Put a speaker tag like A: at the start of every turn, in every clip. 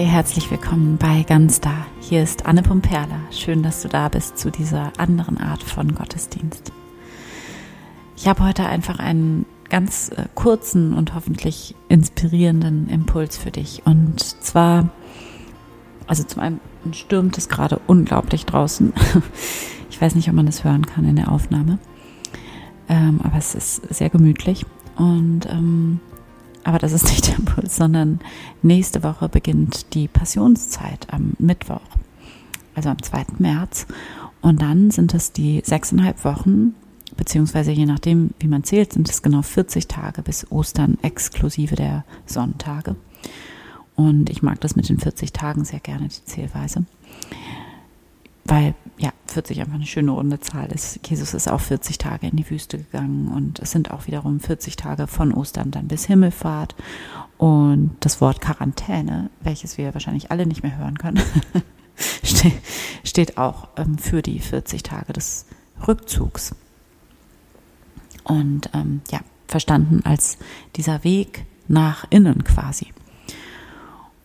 A: Hi, herzlich willkommen bei Ganz Da. Hier ist Anne Pumperla. Schön, dass du da bist zu dieser anderen Art von Gottesdienst. Ich habe heute einfach einen ganz äh, kurzen und hoffentlich inspirierenden Impuls für dich. Und zwar, also zum einen stürmt es gerade unglaublich draußen. Ich weiß nicht, ob man das hören kann in der Aufnahme. Ähm, aber es ist sehr gemütlich. Und ähm, aber das ist nicht der Impuls, sondern nächste Woche beginnt die Passionszeit am Mittwoch, also am 2. März. Und dann sind es die sechseinhalb Wochen, beziehungsweise je nachdem, wie man zählt, sind es genau 40 Tage bis Ostern exklusive der Sonntage. Und ich mag das mit den 40 Tagen sehr gerne, die Zählweise weil ja, 40 einfach eine schöne runde Zahl ist. Jesus ist auch 40 Tage in die Wüste gegangen und es sind auch wiederum 40 Tage von Ostern dann bis Himmelfahrt. Und das Wort Quarantäne, welches wir wahrscheinlich alle nicht mehr hören können, steht auch ähm, für die 40 Tage des Rückzugs. Und ähm, ja, verstanden als dieser Weg nach innen quasi.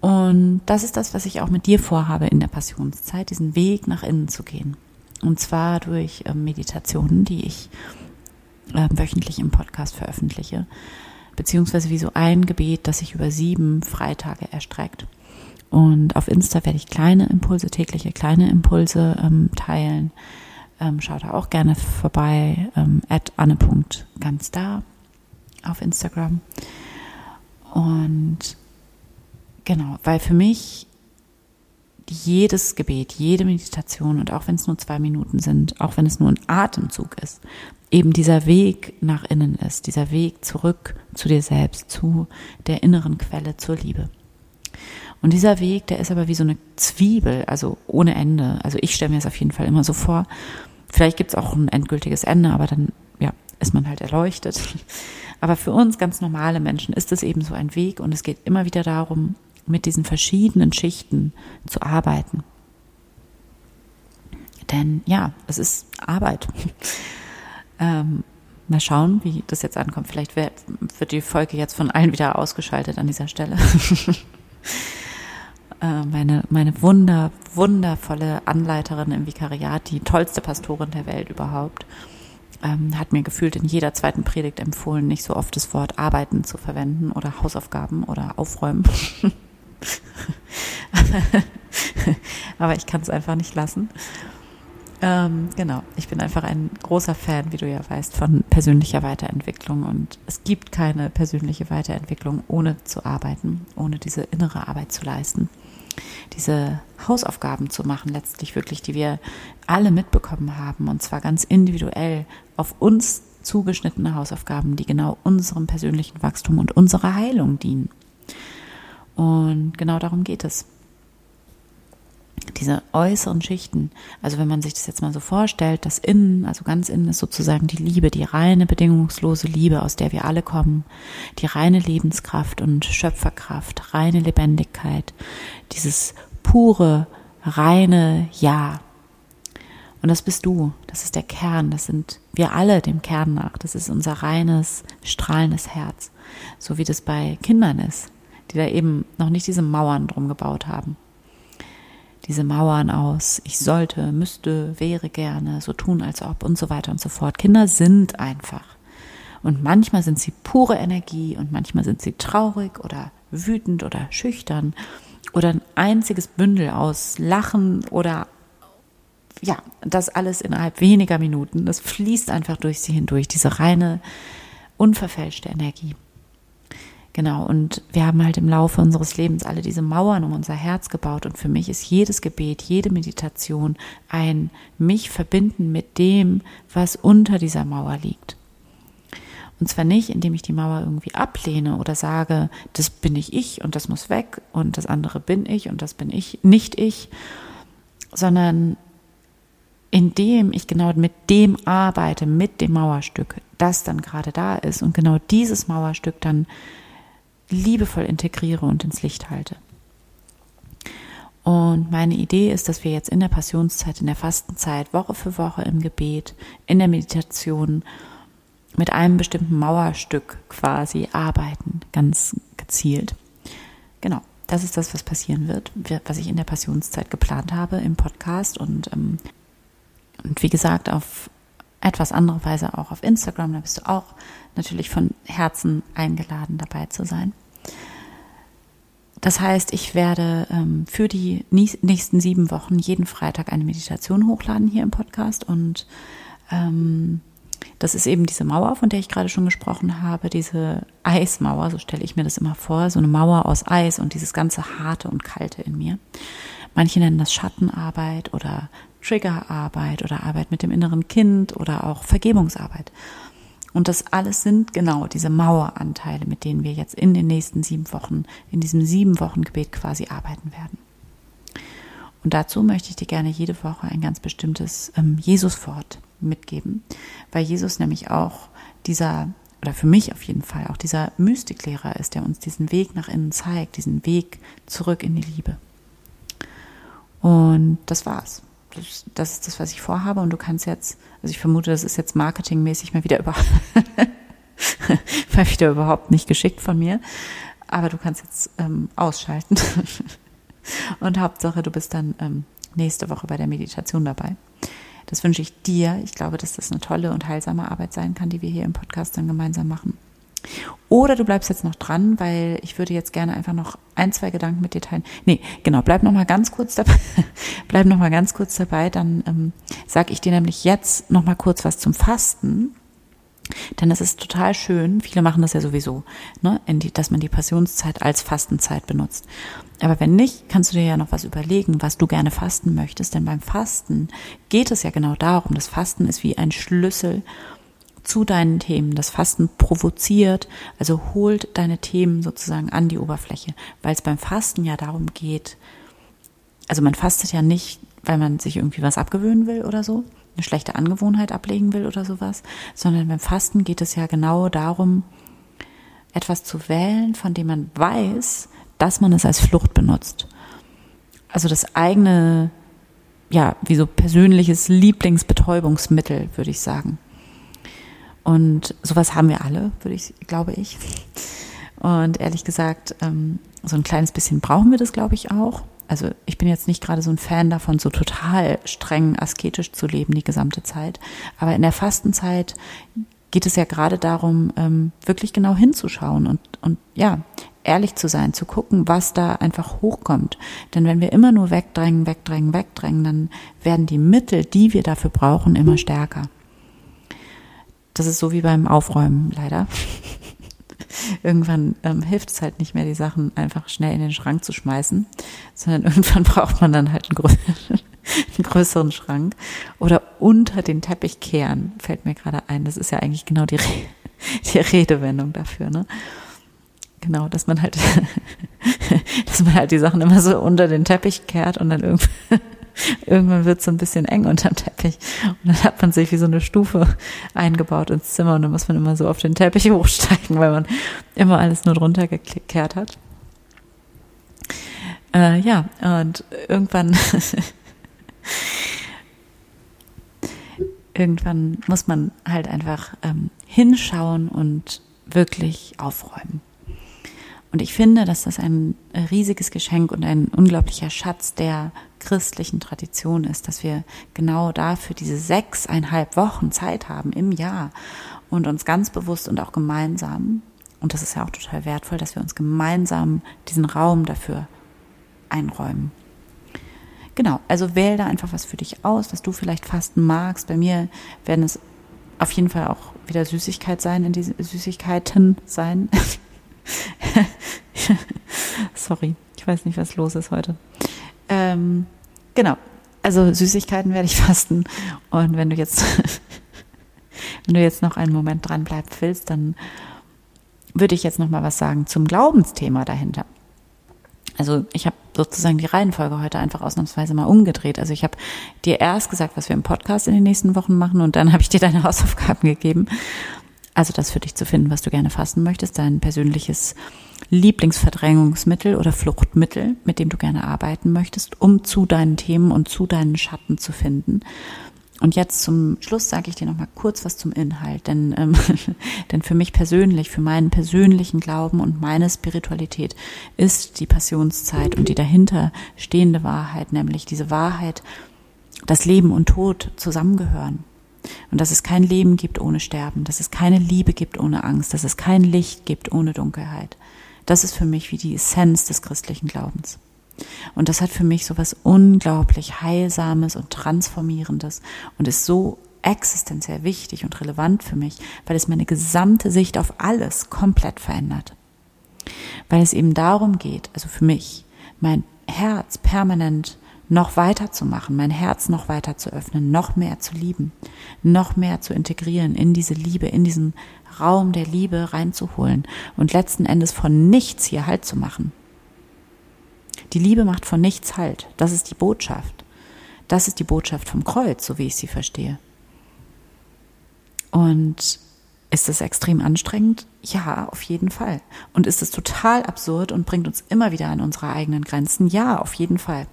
A: Und das ist das, was ich auch mit dir vorhabe in der Passionszeit, diesen Weg nach innen zu gehen. Und zwar durch äh, Meditationen, die ich äh, wöchentlich im Podcast veröffentliche, beziehungsweise wie so ein Gebet, das sich über sieben Freitage erstreckt. Und auf Insta werde ich kleine Impulse, tägliche kleine Impulse ähm, teilen. Ähm, schau da auch gerne vorbei, ähm, at anne.ganz da auf Instagram. Und Genau, weil für mich jedes Gebet, jede Meditation und auch wenn es nur zwei Minuten sind, auch wenn es nur ein Atemzug ist, eben dieser Weg nach innen ist, dieser Weg zurück zu dir selbst, zu der inneren Quelle, zur Liebe. Und dieser Weg, der ist aber wie so eine Zwiebel, also ohne Ende. Also ich stelle mir das auf jeden Fall immer so vor. Vielleicht gibt es auch ein endgültiges Ende, aber dann ja, ist man halt erleuchtet. Aber für uns ganz normale Menschen ist es eben so ein Weg und es geht immer wieder darum, mit diesen verschiedenen Schichten zu arbeiten. Denn ja, es ist Arbeit. ähm, mal schauen, wie das jetzt ankommt. Vielleicht wird die Folge jetzt von allen wieder ausgeschaltet an dieser Stelle. äh, meine, meine wunder, wundervolle Anleiterin im Vikariat, die tollste Pastorin der Welt überhaupt, ähm, hat mir gefühlt in jeder zweiten Predigt empfohlen, nicht so oft das Wort arbeiten zu verwenden oder Hausaufgaben oder aufräumen. Aber ich kann es einfach nicht lassen. Ähm, genau, ich bin einfach ein großer Fan, wie du ja weißt, von persönlicher Weiterentwicklung. Und es gibt keine persönliche Weiterentwicklung, ohne zu arbeiten, ohne diese innere Arbeit zu leisten. Diese Hausaufgaben zu machen, letztlich wirklich, die wir alle mitbekommen haben, und zwar ganz individuell auf uns zugeschnittene Hausaufgaben, die genau unserem persönlichen Wachstum und unserer Heilung dienen. Und genau darum geht es. Diese äußeren Schichten, also wenn man sich das jetzt mal so vorstellt, das Innen, also ganz innen ist sozusagen die Liebe, die reine, bedingungslose Liebe, aus der wir alle kommen, die reine Lebenskraft und Schöpferkraft, reine Lebendigkeit, dieses pure, reine Ja. Und das bist du, das ist der Kern, das sind wir alle dem Kern nach, das ist unser reines, strahlendes Herz, so wie das bei Kindern ist die da eben noch nicht diese Mauern drum gebaut haben. Diese Mauern aus, ich sollte, müsste, wäre gerne, so tun als ob und so weiter und so fort. Kinder sind einfach. Und manchmal sind sie pure Energie und manchmal sind sie traurig oder wütend oder schüchtern oder ein einziges Bündel aus Lachen oder ja, das alles innerhalb weniger Minuten. Das fließt einfach durch sie hindurch, diese reine, unverfälschte Energie. Genau, und wir haben halt im Laufe unseres Lebens alle diese Mauern um unser Herz gebaut. Und für mich ist jedes Gebet, jede Meditation ein mich verbinden mit dem, was unter dieser Mauer liegt. Und zwar nicht, indem ich die Mauer irgendwie ablehne oder sage, das bin ich ich und das muss weg und das andere bin ich und das bin ich, nicht ich, sondern indem ich genau mit dem arbeite, mit dem Mauerstück, das dann gerade da ist und genau dieses Mauerstück dann liebevoll integriere und ins Licht halte. Und meine Idee ist, dass wir jetzt in der Passionszeit, in der Fastenzeit, Woche für Woche im Gebet, in der Meditation mit einem bestimmten Mauerstück quasi arbeiten, ganz gezielt. Genau. das ist das, was passieren wird, was ich in der Passionszeit geplant habe im Podcast und, ähm, und wie gesagt, auf etwas andere Weise auch auf Instagram. Da bist du auch natürlich von Herzen eingeladen, dabei zu sein. Das heißt, ich werde ähm, für die nächsten sieben Wochen jeden Freitag eine Meditation hochladen hier im Podcast und ähm, das ist eben diese Mauer, von der ich gerade schon gesprochen habe, diese Eismauer, so stelle ich mir das immer vor, so eine Mauer aus Eis und dieses ganze Harte und Kalte in mir. Manche nennen das Schattenarbeit oder Triggerarbeit oder Arbeit mit dem inneren Kind oder auch Vergebungsarbeit. Und das alles sind genau diese Maueranteile, mit denen wir jetzt in den nächsten sieben Wochen, in diesem sieben Wochen Gebet quasi arbeiten werden. Und dazu möchte ich dir gerne jede Woche ein ganz bestimmtes ähm, Jesus-Wort mitgeben, weil Jesus nämlich auch dieser, oder für mich auf jeden Fall, auch dieser Mystiklehrer ist, der uns diesen Weg nach innen zeigt, diesen Weg zurück in die Liebe. Und das war's. Das, ist das, was ich vorhabe. Und du kannst jetzt, also ich vermute, das ist jetzt marketingmäßig mal wieder, über, mal wieder überhaupt nicht geschickt von mir. Aber du kannst jetzt ähm, ausschalten. Und Hauptsache, du bist dann ähm, nächste Woche bei der Meditation dabei. Das wünsche ich dir. Ich glaube, dass das eine tolle und heilsame Arbeit sein kann, die wir hier im Podcast dann gemeinsam machen. Oder du bleibst jetzt noch dran, weil ich würde jetzt gerne einfach noch ein, zwei Gedanken mit dir teilen. Nee, genau, bleib noch mal ganz kurz dabei. bleib noch mal ganz kurz dabei, dann ähm, sage ich dir nämlich jetzt noch mal kurz was zum Fasten. Denn es ist total schön, viele machen das ja sowieso, ne, die, dass man die Passionszeit als Fastenzeit benutzt. Aber wenn nicht, kannst du dir ja noch was überlegen, was du gerne fasten möchtest. Denn beim Fasten geht es ja genau darum. Das Fasten ist wie ein Schlüssel zu deinen Themen. Das Fasten provoziert, also holt deine Themen sozusagen an die Oberfläche, weil es beim Fasten ja darum geht, also man fastet ja nicht, weil man sich irgendwie was abgewöhnen will oder so, eine schlechte Angewohnheit ablegen will oder sowas, sondern beim Fasten geht es ja genau darum, etwas zu wählen, von dem man weiß, dass man es als Flucht benutzt. Also das eigene, ja, wie so persönliches Lieblingsbetäubungsmittel, würde ich sagen. Und sowas haben wir alle, würde ich, glaube ich. Und ehrlich gesagt, ähm, so ein kleines bisschen brauchen wir das, glaube ich, auch. Also ich bin jetzt nicht gerade so ein Fan davon, so total streng asketisch zu leben die gesamte Zeit. Aber in der Fastenzeit geht es ja gerade darum, ähm, wirklich genau hinzuschauen und, und ja, ehrlich zu sein, zu gucken, was da einfach hochkommt. Denn wenn wir immer nur wegdrängen, wegdrängen, wegdrängen, dann werden die Mittel, die wir dafür brauchen, immer stärker. Das ist so wie beim Aufräumen leider. irgendwann ähm, hilft es halt nicht mehr, die Sachen einfach schnell in den Schrank zu schmeißen, sondern irgendwann braucht man dann halt einen, grö einen größeren Schrank. Oder unter den Teppich kehren, fällt mir gerade ein. Das ist ja eigentlich genau die, Re die Redewendung dafür, ne? Genau, dass man halt, dass man halt die Sachen immer so unter den Teppich kehrt und dann irgendwann irgendwann wird es so ein bisschen eng unterm Teppich. Und dann hat man sich wie so eine Stufe eingebaut ins Zimmer und dann muss man immer so auf den Teppich hochsteigen, weil man immer alles nur drunter gekehrt hat. Äh, ja, und irgendwann, irgendwann muss man halt einfach ähm, hinschauen und wirklich aufräumen. Und ich finde, dass das ein riesiges Geschenk und ein unglaublicher Schatz der christlichen Tradition ist, dass wir genau dafür diese sechseinhalb Wochen Zeit haben im Jahr und uns ganz bewusst und auch gemeinsam, und das ist ja auch total wertvoll, dass wir uns gemeinsam diesen Raum dafür einräumen. Genau, also wähl da einfach was für dich aus, was du vielleicht fasten magst. Bei mir werden es auf jeden Fall auch wieder Süßigkeit sein, in diesen Süßigkeiten sein. Sorry, ich weiß nicht, was los ist heute. Ähm, genau, also Süßigkeiten werde ich fasten. Und wenn du jetzt, wenn du jetzt noch einen Moment dran bleiben willst, dann würde ich jetzt noch mal was sagen zum Glaubensthema dahinter. Also ich habe sozusagen die Reihenfolge heute einfach ausnahmsweise mal umgedreht. Also ich habe dir erst gesagt, was wir im Podcast in den nächsten Wochen machen und dann habe ich dir deine Hausaufgaben gegeben. Also das für dich zu finden, was du gerne fasten möchtest, dein persönliches Lieblingsverdrängungsmittel oder Fluchtmittel, mit dem du gerne arbeiten möchtest, um zu deinen Themen und zu deinen Schatten zu finden. Und jetzt zum Schluss sage ich dir noch mal kurz was zum Inhalt, denn, ähm, denn für mich persönlich, für meinen persönlichen Glauben und meine Spiritualität ist die Passionszeit und die dahinter stehende Wahrheit, nämlich diese Wahrheit, dass Leben und Tod zusammengehören. Und dass es kein Leben gibt ohne Sterben, dass es keine Liebe gibt ohne Angst, dass es kein Licht gibt ohne Dunkelheit. Das ist für mich wie die Essenz des christlichen Glaubens. Und das hat für mich so was unglaublich Heilsames und Transformierendes und ist so existenziell wichtig und relevant für mich, weil es meine gesamte Sicht auf alles komplett verändert. Weil es eben darum geht, also für mich, mein Herz permanent noch weiter zu machen, mein Herz noch weiter zu öffnen, noch mehr zu lieben, noch mehr zu integrieren in diese Liebe, in diesen Raum der Liebe reinzuholen und letzten Endes von nichts hier Halt zu machen. Die Liebe macht von nichts Halt. Das ist die Botschaft. Das ist die Botschaft vom Kreuz, so wie ich sie verstehe. Und ist es extrem anstrengend? Ja, auf jeden Fall. Und ist es total absurd und bringt uns immer wieder an unsere eigenen Grenzen? Ja, auf jeden Fall.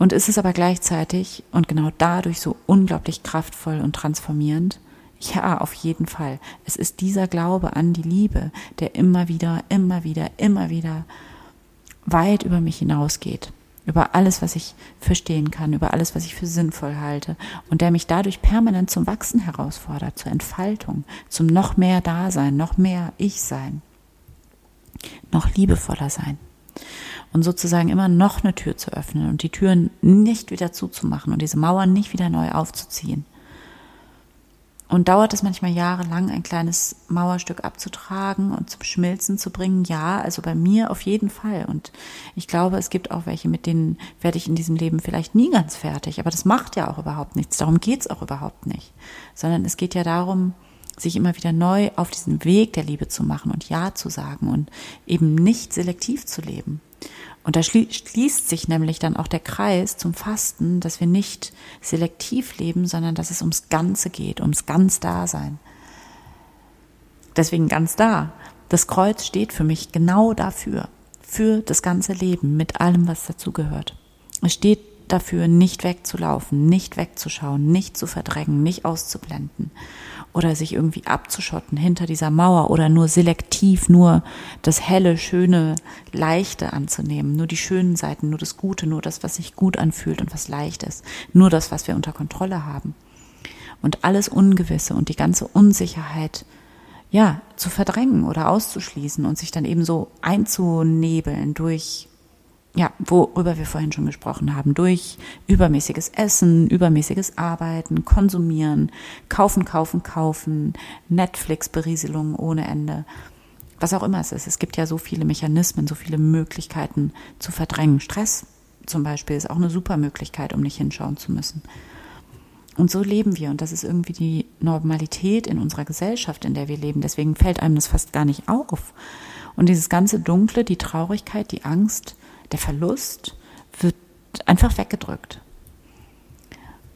A: Und ist es aber gleichzeitig und genau dadurch so unglaublich kraftvoll und transformierend? Ja, auf jeden Fall. Es ist dieser Glaube an die Liebe, der immer wieder, immer wieder, immer wieder weit über mich hinausgeht, über alles, was ich verstehen kann, über alles, was ich für sinnvoll halte und der mich dadurch permanent zum Wachsen herausfordert, zur Entfaltung, zum noch mehr Dasein, noch mehr Ich sein, noch liebevoller sein und sozusagen immer noch eine Tür zu öffnen und die Türen nicht wieder zuzumachen und diese Mauern nicht wieder neu aufzuziehen. Und dauert es manchmal jahrelang, ein kleines Mauerstück abzutragen und zum Schmilzen zu bringen? Ja, also bei mir auf jeden Fall. Und ich glaube, es gibt auch welche, mit denen werde ich in diesem Leben vielleicht nie ganz fertig. Aber das macht ja auch überhaupt nichts. Darum geht's auch überhaupt nicht. Sondern es geht ja darum, sich immer wieder neu auf diesen Weg der Liebe zu machen und Ja zu sagen und eben nicht selektiv zu leben. Und da schließt sich nämlich dann auch der Kreis zum Fasten, dass wir nicht selektiv leben, sondern dass es ums Ganze geht, ums ganz Dasein. Deswegen ganz da. Das Kreuz steht für mich genau dafür, für das ganze Leben mit allem, was dazugehört. Es steht dafür, nicht wegzulaufen, nicht wegzuschauen, nicht zu verdrängen, nicht auszublenden oder sich irgendwie abzuschotten hinter dieser Mauer oder nur selektiv nur das helle, schöne, leichte anzunehmen, nur die schönen Seiten, nur das Gute, nur das, was sich gut anfühlt und was leicht ist, nur das, was wir unter Kontrolle haben. Und alles Ungewisse und die ganze Unsicherheit ja, zu verdrängen oder auszuschließen und sich dann eben so einzunebeln durch ja, worüber wir vorhin schon gesprochen haben, durch übermäßiges Essen, übermäßiges Arbeiten, Konsumieren, Kaufen, Kaufen, Kaufen, Netflix-Berieselung ohne Ende, was auch immer es ist. Es gibt ja so viele Mechanismen, so viele Möglichkeiten zu verdrängen. Stress zum Beispiel ist auch eine super Möglichkeit, um nicht hinschauen zu müssen. Und so leben wir und das ist irgendwie die Normalität in unserer Gesellschaft, in der wir leben. Deswegen fällt einem das fast gar nicht auf. Und dieses ganze Dunkle, die Traurigkeit, die Angst, der Verlust wird einfach weggedrückt.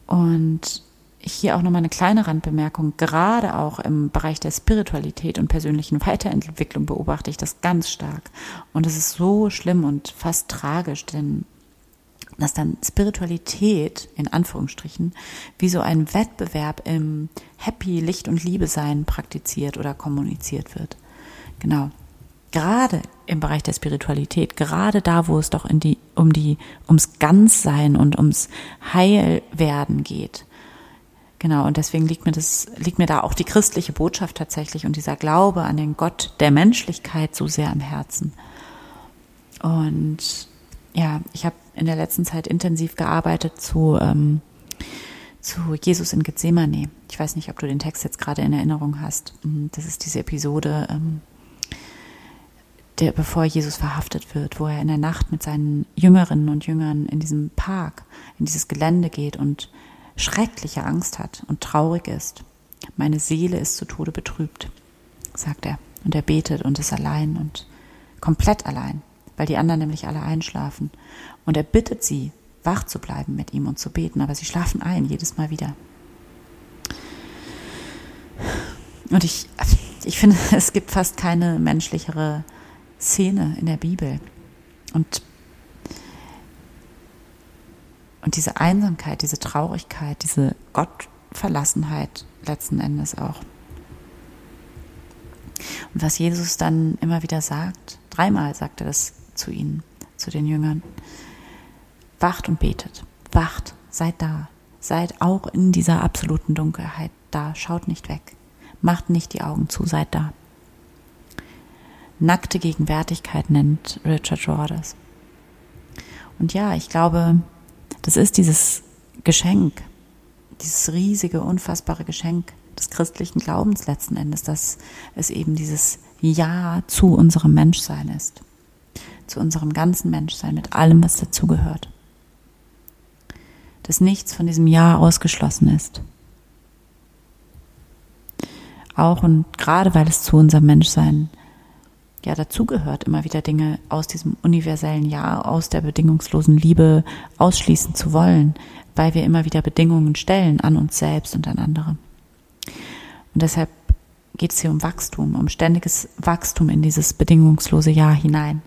A: Und hier auch nochmal eine kleine Randbemerkung. Gerade auch im Bereich der Spiritualität und persönlichen Weiterentwicklung beobachte ich das ganz stark. Und es ist so schlimm und fast tragisch, denn dass dann Spiritualität in Anführungsstrichen wie so ein Wettbewerb im Happy Licht und Liebe sein praktiziert oder kommuniziert wird. Genau gerade im Bereich der Spiritualität, gerade da, wo es doch in die, um die, ums Ganzsein und ums Heilwerden geht. Genau, und deswegen liegt mir das, liegt mir da auch die christliche Botschaft tatsächlich und dieser Glaube an den Gott der Menschlichkeit so sehr am Herzen. Und ja, ich habe in der letzten Zeit intensiv gearbeitet zu, ähm, zu Jesus in Gethsemane. Ich weiß nicht, ob du den Text jetzt gerade in Erinnerung hast. Das ist diese Episode, ähm, der, bevor Jesus verhaftet wird, wo er in der Nacht mit seinen Jüngerinnen und Jüngern in diesem Park, in dieses Gelände geht und schreckliche Angst hat und traurig ist. Meine Seele ist zu Tode betrübt, sagt er. Und er betet und ist allein und komplett allein, weil die anderen nämlich alle einschlafen. Und er bittet sie, wach zu bleiben mit ihm und zu beten, aber sie schlafen ein, jedes Mal wieder. Und ich, ich finde, es gibt fast keine menschlichere Szene in der Bibel. Und, Und diese Einsamkeit, diese Traurigkeit, diese Gottverlassenheit letzten Endes auch. Und was Jesus dann immer wieder sagt, dreimal sagt er das zu ihnen, zu den Jüngern, wacht und betet, wacht, seid da, seid auch in dieser absoluten Dunkelheit da, schaut nicht weg, macht nicht die Augen zu, seid da. Nackte Gegenwärtigkeit nennt Richard Rorders. Und ja, ich glaube, das ist dieses Geschenk, dieses riesige, unfassbare Geschenk des christlichen Glaubens letzten Endes, dass es eben dieses Ja zu unserem Menschsein ist, zu unserem ganzen Menschsein mit allem, was dazugehört. Dass nichts von diesem Ja ausgeschlossen ist. Auch und gerade weil es zu unserem Menschsein ja dazugehört, immer wieder Dinge aus diesem universellen Ja, aus der bedingungslosen Liebe ausschließen zu wollen, weil wir immer wieder Bedingungen stellen an uns selbst und an andere. Und deshalb geht es hier um Wachstum, um ständiges Wachstum in dieses bedingungslose Ja hinein.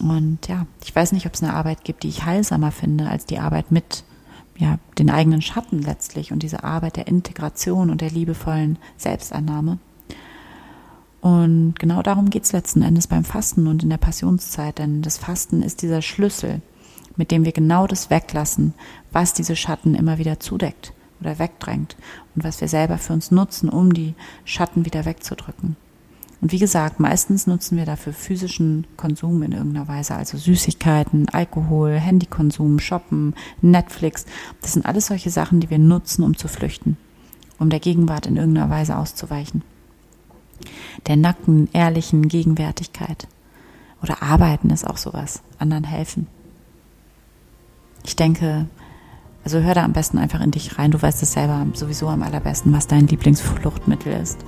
A: Und ja, ich weiß nicht, ob es eine Arbeit gibt, die ich heilsamer finde als die Arbeit mit ja, den eigenen Schatten letztlich und diese Arbeit der Integration und der liebevollen Selbstannahme. Und genau darum geht es letzten Endes beim Fasten und in der Passionszeit, denn das Fasten ist dieser Schlüssel, mit dem wir genau das weglassen, was diese Schatten immer wieder zudeckt oder wegdrängt und was wir selber für uns nutzen, um die Schatten wieder wegzudrücken. Und wie gesagt, meistens nutzen wir dafür physischen Konsum in irgendeiner Weise, also Süßigkeiten, Alkohol, Handykonsum, Shoppen, Netflix. Das sind alles solche Sachen, die wir nutzen, um zu flüchten, um der Gegenwart in irgendeiner Weise auszuweichen der nackten, ehrlichen Gegenwärtigkeit. Oder arbeiten ist auch sowas, anderen helfen. Ich denke, also hör da am besten einfach in dich rein. Du weißt es selber sowieso am allerbesten, was dein Lieblingsfluchtmittel ist.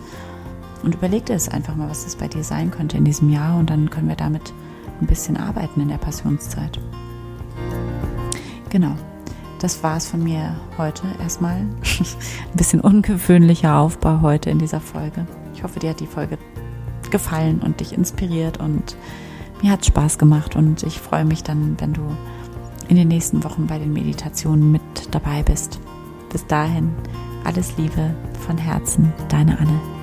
A: Und überleg dir es einfach mal, was das bei dir sein könnte in diesem Jahr und dann können wir damit ein bisschen arbeiten in der Passionszeit. Genau. Das war es von mir heute erstmal. ein bisschen ungewöhnlicher Aufbau heute in dieser Folge. Ich hoffe, dir hat die Folge gefallen und dich inspiriert und mir hat Spaß gemacht und ich freue mich dann, wenn du in den nächsten Wochen bei den Meditationen mit dabei bist. Bis dahin, alles Liebe von Herzen, deine Anne.